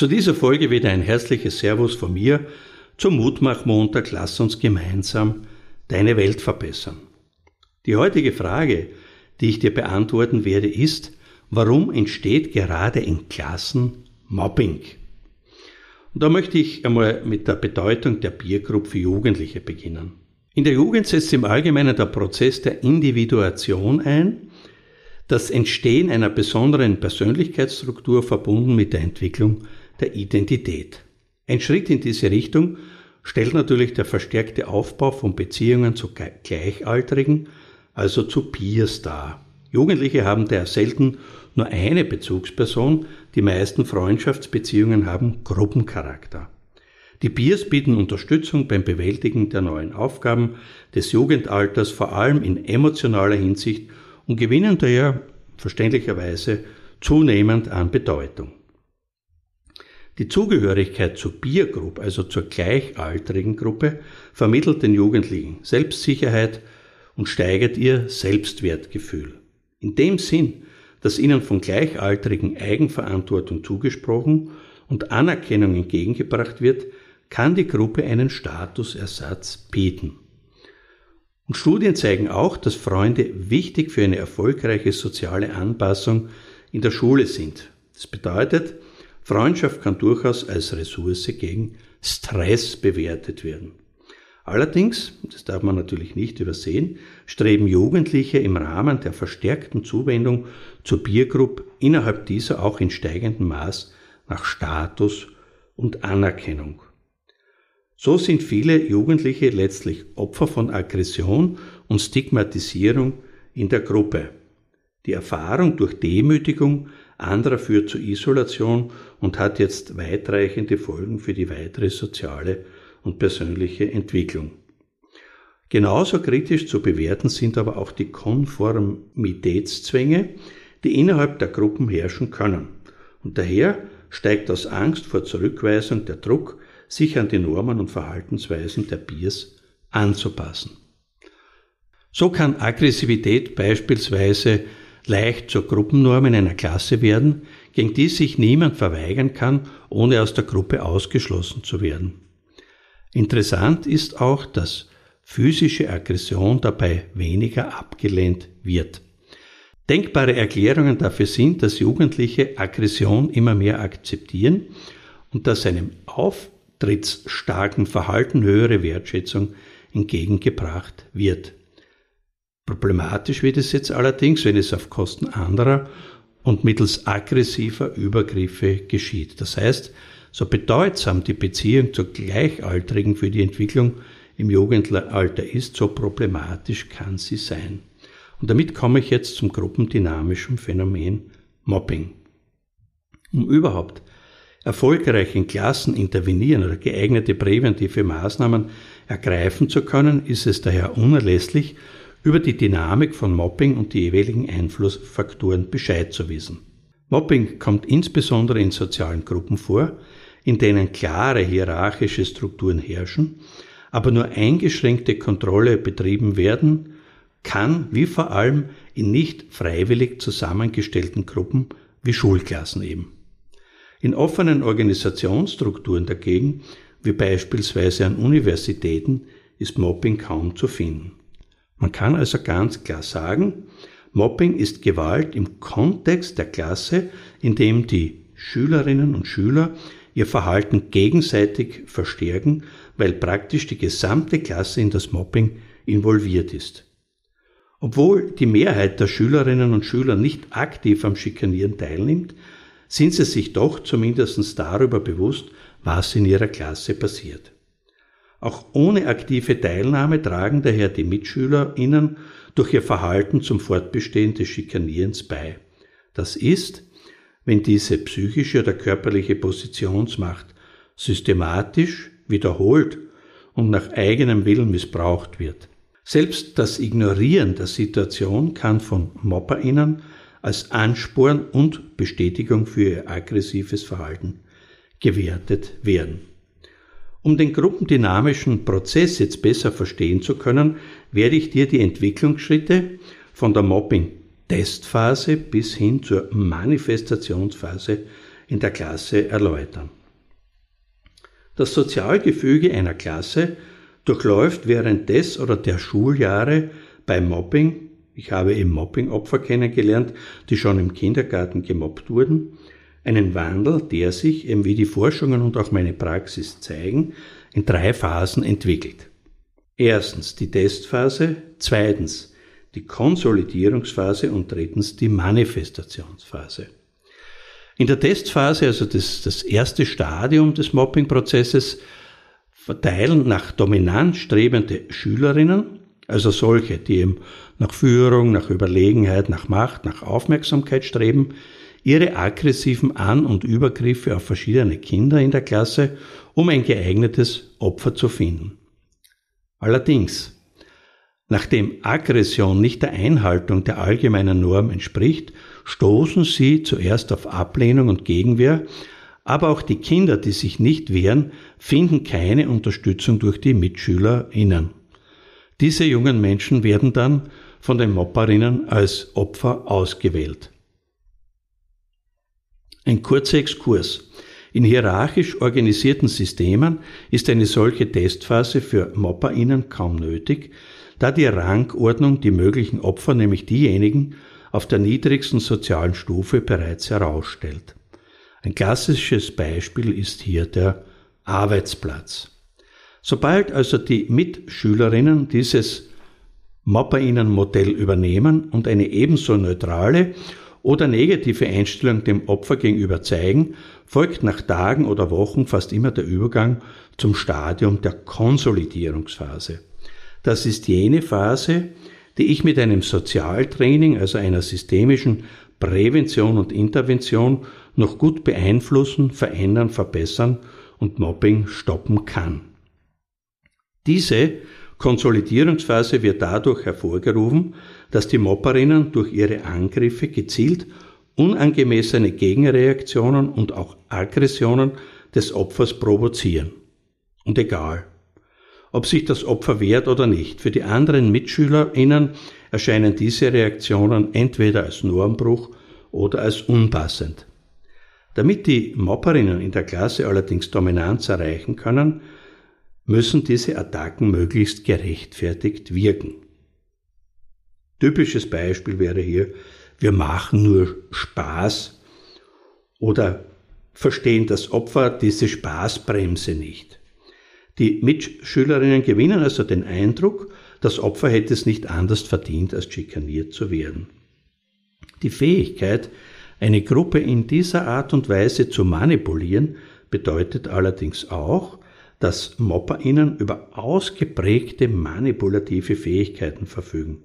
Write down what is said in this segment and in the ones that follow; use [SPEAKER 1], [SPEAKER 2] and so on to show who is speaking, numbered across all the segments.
[SPEAKER 1] Zu dieser Folge wieder ein herzliches Servus von mir zum Mutmachmontag. Lass uns gemeinsam deine Welt verbessern. Die heutige Frage, die ich dir beantworten werde, ist, warum entsteht gerade in Klassen Mobbing? Und da möchte ich einmal mit der Bedeutung der Biergruppe für Jugendliche beginnen. In der Jugend setzt im Allgemeinen der Prozess der Individuation ein, das Entstehen einer besonderen Persönlichkeitsstruktur verbunden mit der Entwicklung der Identität. Ein Schritt in diese Richtung stellt natürlich der verstärkte Aufbau von Beziehungen zu Gleichaltrigen, also zu Peers dar. Jugendliche haben daher selten nur eine Bezugsperson, die meisten Freundschaftsbeziehungen haben Gruppencharakter. Die Peers bieten Unterstützung beim Bewältigen der neuen Aufgaben des Jugendalters, vor allem in emotionaler Hinsicht und gewinnen daher verständlicherweise zunehmend an Bedeutung. Die Zugehörigkeit zur Peer Group, also zur gleichaltrigen Gruppe, vermittelt den Jugendlichen Selbstsicherheit und steigert ihr Selbstwertgefühl. In dem Sinn, dass ihnen von Gleichaltrigen Eigenverantwortung zugesprochen und Anerkennung entgegengebracht wird, kann die Gruppe einen Statusersatz bieten. Und Studien zeigen auch, dass Freunde wichtig für eine erfolgreiche soziale Anpassung in der Schule sind. Das bedeutet, Freundschaft kann durchaus als Ressource gegen Stress bewertet werden. Allerdings, das darf man natürlich nicht übersehen, streben Jugendliche im Rahmen der verstärkten Zuwendung zur Biergruppe innerhalb dieser auch in steigendem Maß nach Status und Anerkennung. So sind viele Jugendliche letztlich Opfer von Aggression und Stigmatisierung in der Gruppe. Die Erfahrung durch Demütigung anderer führt zu Isolation und hat jetzt weitreichende Folgen für die weitere soziale und persönliche Entwicklung. Genauso kritisch zu bewerten sind aber auch die Konformitätszwänge, die innerhalb der Gruppen herrschen können. Und daher steigt aus Angst vor Zurückweisung der Druck, sich an die Normen und Verhaltensweisen der Biers anzupassen. So kann Aggressivität beispielsweise leicht zur Gruppennorm in einer Klasse werden, gegen die sich niemand verweigern kann, ohne aus der Gruppe ausgeschlossen zu werden. Interessant ist auch, dass physische Aggression dabei weniger abgelehnt wird. Denkbare Erklärungen dafür sind, dass Jugendliche Aggression immer mehr akzeptieren und dass einem auftrittsstarken Verhalten höhere Wertschätzung entgegengebracht wird. Problematisch wird es jetzt allerdings, wenn es auf Kosten anderer und mittels aggressiver Übergriffe geschieht. Das heißt, so bedeutsam die Beziehung zu Gleichaltrigen für die Entwicklung im Jugendalter ist, so problematisch kann sie sein. Und damit komme ich jetzt zum gruppendynamischen Phänomen Mobbing. Um überhaupt erfolgreich in Klassen intervenieren oder geeignete präventive Maßnahmen ergreifen zu können, ist es daher unerlässlich, über die Dynamik von Mobbing und die jeweiligen Einflussfaktoren Bescheid zu wissen. Mobbing kommt insbesondere in sozialen Gruppen vor, in denen klare hierarchische Strukturen herrschen, aber nur eingeschränkte Kontrolle betrieben werden kann, wie vor allem in nicht freiwillig zusammengestellten Gruppen wie Schulklassen eben. In offenen Organisationsstrukturen dagegen, wie beispielsweise an Universitäten, ist Mobbing kaum zu finden. Man kann also ganz klar sagen, Mobbing ist Gewalt im Kontext der Klasse, in dem die Schülerinnen und Schüler ihr Verhalten gegenseitig verstärken, weil praktisch die gesamte Klasse in das Mobbing involviert ist. Obwohl die Mehrheit der Schülerinnen und Schüler nicht aktiv am Schikanieren teilnimmt, sind sie sich doch zumindest darüber bewusst, was in ihrer Klasse passiert. Auch ohne aktive Teilnahme tragen daher die MitschülerInnen durch ihr Verhalten zum Fortbestehen des Schikanierens bei. Das ist, wenn diese psychische oder körperliche Positionsmacht systematisch, wiederholt und nach eigenem Willen missbraucht wird. Selbst das Ignorieren der Situation kann von MobberInnen als Ansporn und Bestätigung für ihr aggressives Verhalten gewertet werden. Um den gruppendynamischen Prozess jetzt besser verstehen zu können, werde ich dir die Entwicklungsschritte von der Mobbing-Testphase bis hin zur Manifestationsphase in der Klasse erläutern. Das Sozialgefüge einer Klasse durchläuft während des oder der Schuljahre bei Mobbing, ich habe eben Mobbing-Opfer kennengelernt, die schon im Kindergarten gemobbt wurden, einen Wandel, der sich, eben wie die Forschungen und auch meine Praxis zeigen, in drei Phasen entwickelt. Erstens die Testphase, zweitens die Konsolidierungsphase und drittens die Manifestationsphase. In der Testphase, also das, das erste Stadium des Mobbing-Prozesses, verteilen nach Dominanz strebende Schülerinnen, also solche, die eben nach Führung, nach Überlegenheit, nach Macht, nach Aufmerksamkeit streben, ihre aggressiven An- und Übergriffe auf verschiedene Kinder in der Klasse, um ein geeignetes Opfer zu finden. Allerdings, nachdem Aggression nicht der Einhaltung der allgemeinen Norm entspricht, stoßen sie zuerst auf Ablehnung und Gegenwehr, aber auch die Kinder, die sich nicht wehren, finden keine Unterstützung durch die MitschülerInnen. Diese jungen Menschen werden dann von den Mopperinnen als Opfer ausgewählt. Ein kurzer Exkurs. In hierarchisch organisierten Systemen ist eine solche Testphase für MopperInnen kaum nötig, da die Rangordnung die möglichen Opfer, nämlich diejenigen auf der niedrigsten sozialen Stufe, bereits herausstellt. Ein klassisches Beispiel ist hier der Arbeitsplatz. Sobald also die Mitschülerinnen dieses MopperInnen-Modell übernehmen und eine ebenso neutrale oder negative Einstellung dem Opfer gegenüber zeigen, folgt nach Tagen oder Wochen fast immer der Übergang zum Stadium der Konsolidierungsphase. Das ist jene Phase, die ich mit einem Sozialtraining, also einer systemischen Prävention und Intervention noch gut beeinflussen, verändern, verbessern und Mobbing stoppen kann. Diese Konsolidierungsphase wird dadurch hervorgerufen, dass die Mopperinnen durch ihre Angriffe gezielt unangemessene Gegenreaktionen und auch Aggressionen des Opfers provozieren. Und egal, ob sich das Opfer wehrt oder nicht, für die anderen MitschülerInnen erscheinen diese Reaktionen entweder als Normbruch oder als unpassend. Damit die Mopperinnen in der Klasse allerdings Dominanz erreichen können, müssen diese Attacken möglichst gerechtfertigt wirken. Typisches Beispiel wäre hier, wir machen nur Spaß oder verstehen das Opfer diese Spaßbremse nicht. Die Mitschülerinnen gewinnen also den Eindruck, das Opfer hätte es nicht anders verdient, als schikaniert zu werden. Die Fähigkeit, eine Gruppe in dieser Art und Weise zu manipulieren, bedeutet allerdings auch, dass MopperInnen über ausgeprägte manipulative Fähigkeiten verfügen.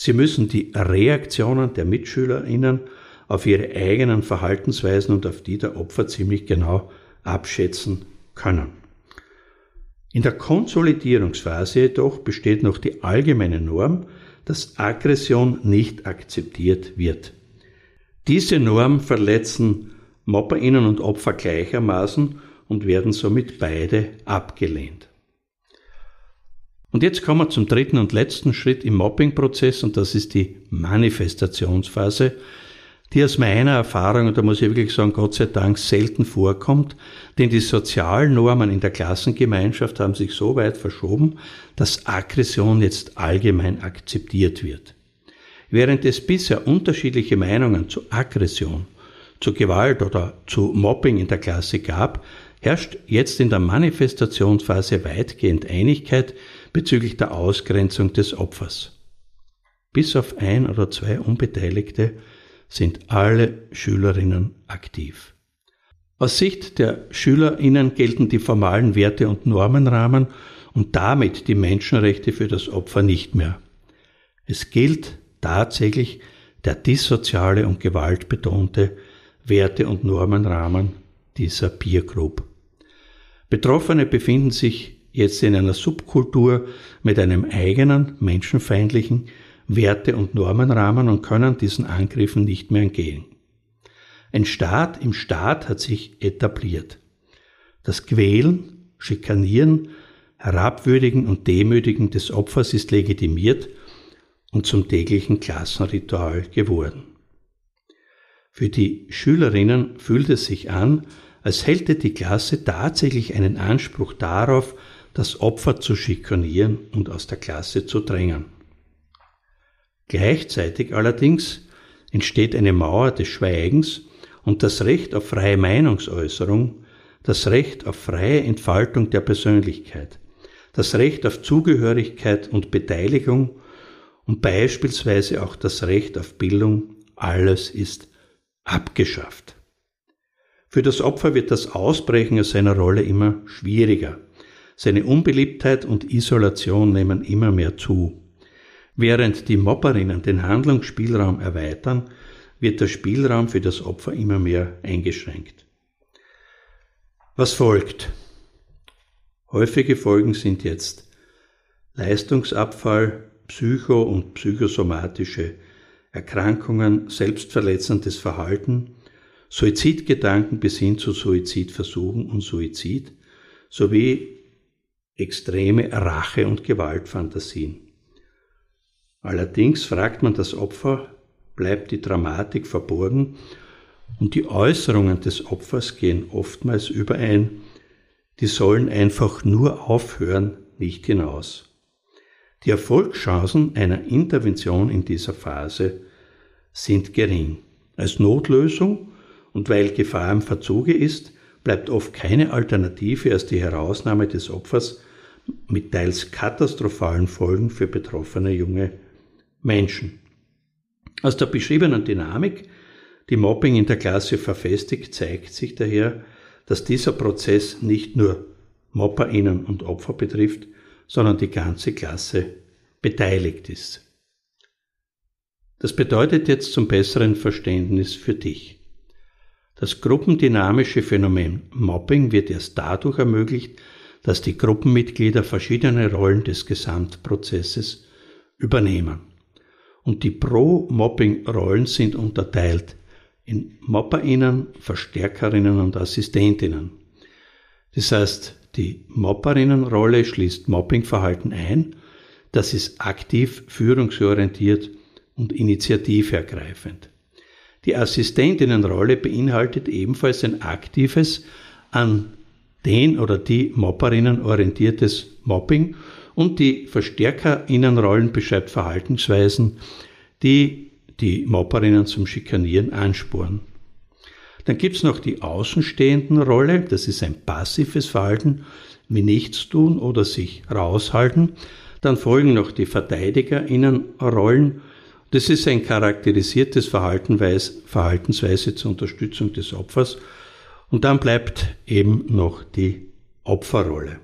[SPEAKER 1] Sie müssen die Reaktionen der MitschülerInnen auf ihre eigenen Verhaltensweisen und auf die der Opfer ziemlich genau abschätzen können. In der Konsolidierungsphase jedoch besteht noch die allgemeine Norm, dass Aggression nicht akzeptiert wird. Diese Norm verletzen MopperInnen und Opfer gleichermaßen und werden somit beide abgelehnt. Und jetzt kommen wir zum dritten und letzten Schritt im Mobbing-Prozess und das ist die Manifestationsphase, die aus meiner Erfahrung, und da muss ich wirklich sagen, Gott sei Dank selten vorkommt, denn die sozialen Normen in der Klassengemeinschaft haben sich so weit verschoben, dass Aggression jetzt allgemein akzeptiert wird. Während es bisher unterschiedliche Meinungen zu Aggression, zu Gewalt oder zu Mobbing in der Klasse gab, herrscht jetzt in der Manifestationsphase weitgehend Einigkeit, bezüglich der Ausgrenzung des Opfers. Bis auf ein oder zwei Unbeteiligte sind alle Schülerinnen aktiv. Aus Sicht der Schülerinnen gelten die formalen Werte und Normenrahmen und damit die Menschenrechte für das Opfer nicht mehr. Es gilt tatsächlich der dissoziale und gewaltbetonte Werte- und Normenrahmen dieser Peer Group. Betroffene befinden sich jetzt in einer Subkultur mit einem eigenen menschenfeindlichen Werte- und Normenrahmen und können diesen Angriffen nicht mehr entgehen. Ein Staat im Staat hat sich etabliert. Das Quälen, Schikanieren, Herabwürdigen und Demütigen des Opfers ist legitimiert und zum täglichen Klassenritual geworden. Für die Schülerinnen fühlt es sich an, als hätte die Klasse tatsächlich einen Anspruch darauf, das Opfer zu schikanieren und aus der Klasse zu drängen. Gleichzeitig allerdings entsteht eine Mauer des Schweigens und das Recht auf freie Meinungsäußerung, das Recht auf freie Entfaltung der Persönlichkeit, das Recht auf Zugehörigkeit und Beteiligung und beispielsweise auch das Recht auf Bildung, alles ist abgeschafft. Für das Opfer wird das Ausbrechen aus seiner Rolle immer schwieriger. Seine Unbeliebtheit und Isolation nehmen immer mehr zu. Während die Mobberinnen den Handlungsspielraum erweitern, wird der Spielraum für das Opfer immer mehr eingeschränkt. Was folgt? Häufige Folgen sind jetzt Leistungsabfall, psycho- und psychosomatische Erkrankungen, selbstverletzendes Verhalten, Suizidgedanken bis hin zu Suizidversuchen und Suizid sowie extreme Rache- und Gewaltfantasien. Allerdings fragt man das Opfer, bleibt die Dramatik verborgen und die Äußerungen des Opfers gehen oftmals überein, die sollen einfach nur aufhören, nicht hinaus. Die Erfolgschancen einer Intervention in dieser Phase sind gering. Als Notlösung und weil Gefahr im Verzuge ist, bleibt oft keine Alternative als die Herausnahme des Opfers mit teils katastrophalen Folgen für betroffene junge Menschen. Aus der beschriebenen Dynamik, die Mobbing in der Klasse verfestigt, zeigt sich daher, dass dieser Prozess nicht nur MobberInnen und Opfer betrifft, sondern die ganze Klasse beteiligt ist. Das bedeutet jetzt zum besseren Verständnis für dich. Das gruppendynamische Phänomen Mobbing wird erst dadurch ermöglicht, dass die Gruppenmitglieder verschiedene Rollen des Gesamtprozesses übernehmen. Und die Pro-Mobbing-Rollen sind unterteilt in MobberInnen, Verstärkerinnen und Assistentinnen. Das heißt, die Mobberinnenrolle schließt Mobbingverhalten ein. Das ist aktiv, führungsorientiert und initiativergreifend. Die Assistentinnenrolle beinhaltet ebenfalls ein aktives, an den oder die Mobberinnen orientiertes Mobbing und die Verstärkerinnenrollen beschreibt Verhaltensweisen, die die Mobberinnen zum Schikanieren ansporen. Dann gibt's noch die Außenstehendenrolle, das ist ein passives Verhalten, wie nichts tun oder sich raushalten. Dann folgen noch die Verteidigerinnenrollen. Das ist ein charakterisiertes Verhaltensweise zur Unterstützung des Opfers. Und dann bleibt eben noch die Opferrolle.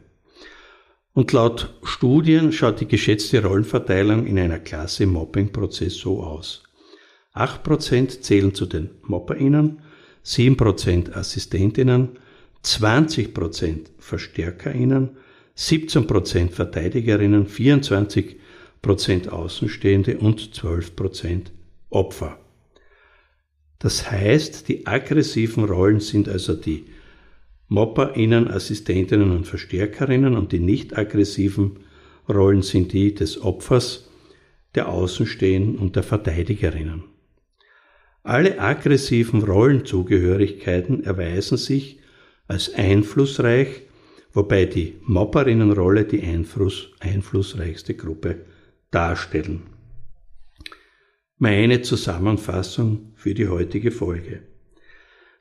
[SPEAKER 1] Und laut Studien schaut die geschätzte Rollenverteilung in einer Klasse im Mobbingprozess so aus. 8% zählen zu den MobberInnen, 7% Assistentinnen, 20% VerstärkerInnen, 17% Verteidigerinnen, 24% Außenstehende und 12% Opfer. Das heißt, die aggressiven Rollen sind also die MobberInnen, Assistentinnen und Verstärkerinnen und die nicht aggressiven Rollen sind die des Opfers, der Außenstehenden und der Verteidigerinnen. Alle aggressiven Rollenzugehörigkeiten erweisen sich als einflussreich, wobei die Mobberinnenrolle die Einfluss, einflussreichste Gruppe darstellen. Meine Zusammenfassung für die heutige Folge.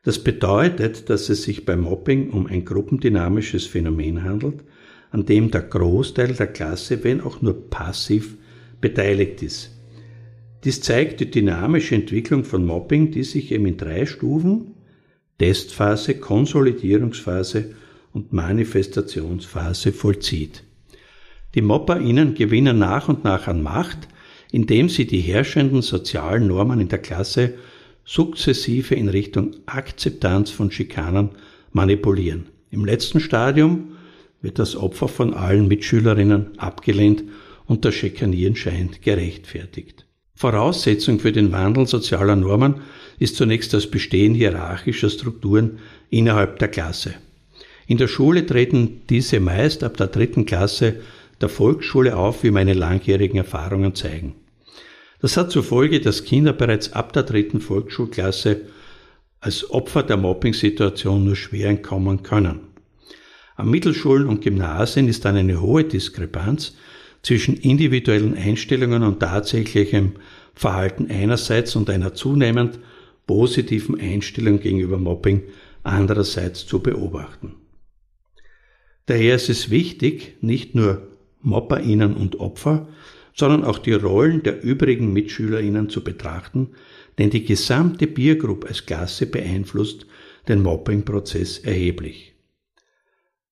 [SPEAKER 1] Das bedeutet, dass es sich beim Mobbing um ein gruppendynamisches Phänomen handelt, an dem der Großteil der Klasse, wenn auch nur passiv, beteiligt ist. Dies zeigt die dynamische Entwicklung von Mobbing, die sich eben in drei Stufen Testphase, Konsolidierungsphase und Manifestationsphase vollzieht. Die MobberInnen gewinnen nach und nach an Macht, indem sie die herrschenden sozialen Normen in der Klasse sukzessive in Richtung Akzeptanz von Schikanen manipulieren. Im letzten Stadium wird das Opfer von allen Mitschülerinnen abgelehnt und das Schikanieren scheint gerechtfertigt. Voraussetzung für den Wandel sozialer Normen ist zunächst das Bestehen hierarchischer Strukturen innerhalb der Klasse. In der Schule treten diese meist ab der dritten Klasse der Volksschule auf, wie meine langjährigen Erfahrungen zeigen. Das hat zur Folge, dass Kinder bereits ab der dritten Volksschulklasse als Opfer der Mobbing-Situation nur schwer entkommen können. An Mittelschulen und Gymnasien ist dann eine hohe Diskrepanz zwischen individuellen Einstellungen und tatsächlichem Verhalten einerseits und einer zunehmend positiven Einstellung gegenüber Mobbing andererseits zu beobachten. Daher ist es wichtig, nicht nur MobberInnen und Opfer, sondern auch die Rollen der übrigen MitschülerInnen zu betrachten, denn die gesamte Biergruppe als Klasse beeinflusst den Mobbing-Prozess erheblich.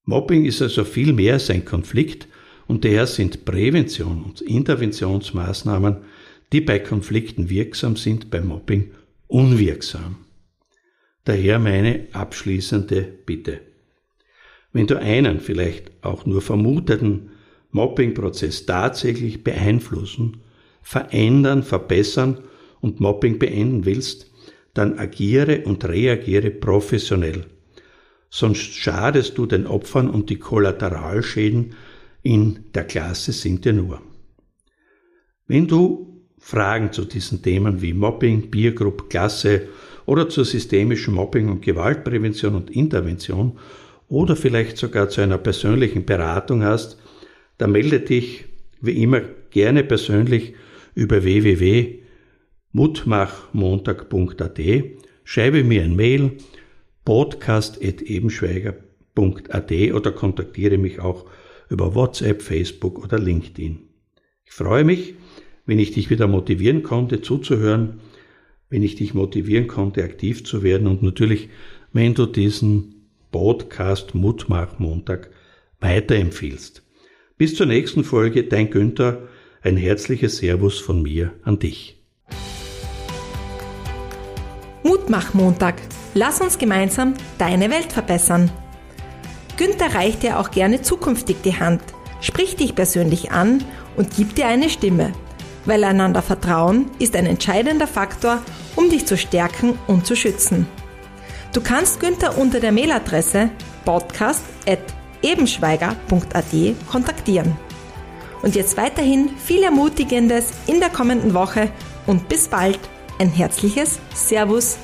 [SPEAKER 1] Mobbing ist also viel mehr als ein Konflikt und daher sind Prävention und Interventionsmaßnahmen, die bei Konflikten wirksam sind, bei Mobbing unwirksam. Daher meine abschließende Bitte. Wenn du einen vielleicht auch nur vermuteten Mobbing-Prozess tatsächlich beeinflussen, verändern, verbessern und Mobbing beenden willst, dann agiere und reagiere professionell. Sonst schadest du den Opfern und die Kollateralschäden in der Klasse sind dir nur. Wenn du Fragen zu diesen Themen wie Mobbing, Biergruppe, Klasse oder zur systemischen Mobbing und Gewaltprävention und Intervention oder vielleicht sogar zu einer persönlichen Beratung hast, dann melde dich wie immer gerne persönlich über www.mutmachmontag.at, schreibe mir ein Mail podcast.ebenschweiger.at oder kontaktiere mich auch über WhatsApp, Facebook oder LinkedIn. Ich freue mich, wenn ich dich wieder motivieren konnte, zuzuhören, wenn ich dich motivieren konnte, aktiv zu werden und natürlich, wenn du diesen Podcast Mutmach Montag weiterempfiehlst. Bis zur nächsten Folge, dein Günther, ein herzliches Servus von mir an dich.
[SPEAKER 2] Mutmach Montag. Lass uns gemeinsam deine Welt verbessern. Günther reicht dir auch gerne zukünftig die Hand, spricht dich persönlich an und gibt dir eine Stimme weil einander Vertrauen ist ein entscheidender Faktor, um dich zu stärken und zu schützen. Du kannst Günther unter der Mailadresse podcast.ebenschweiger.at kontaktieren. Und jetzt weiterhin viel Ermutigendes in der kommenden Woche und bis bald. Ein herzliches Servus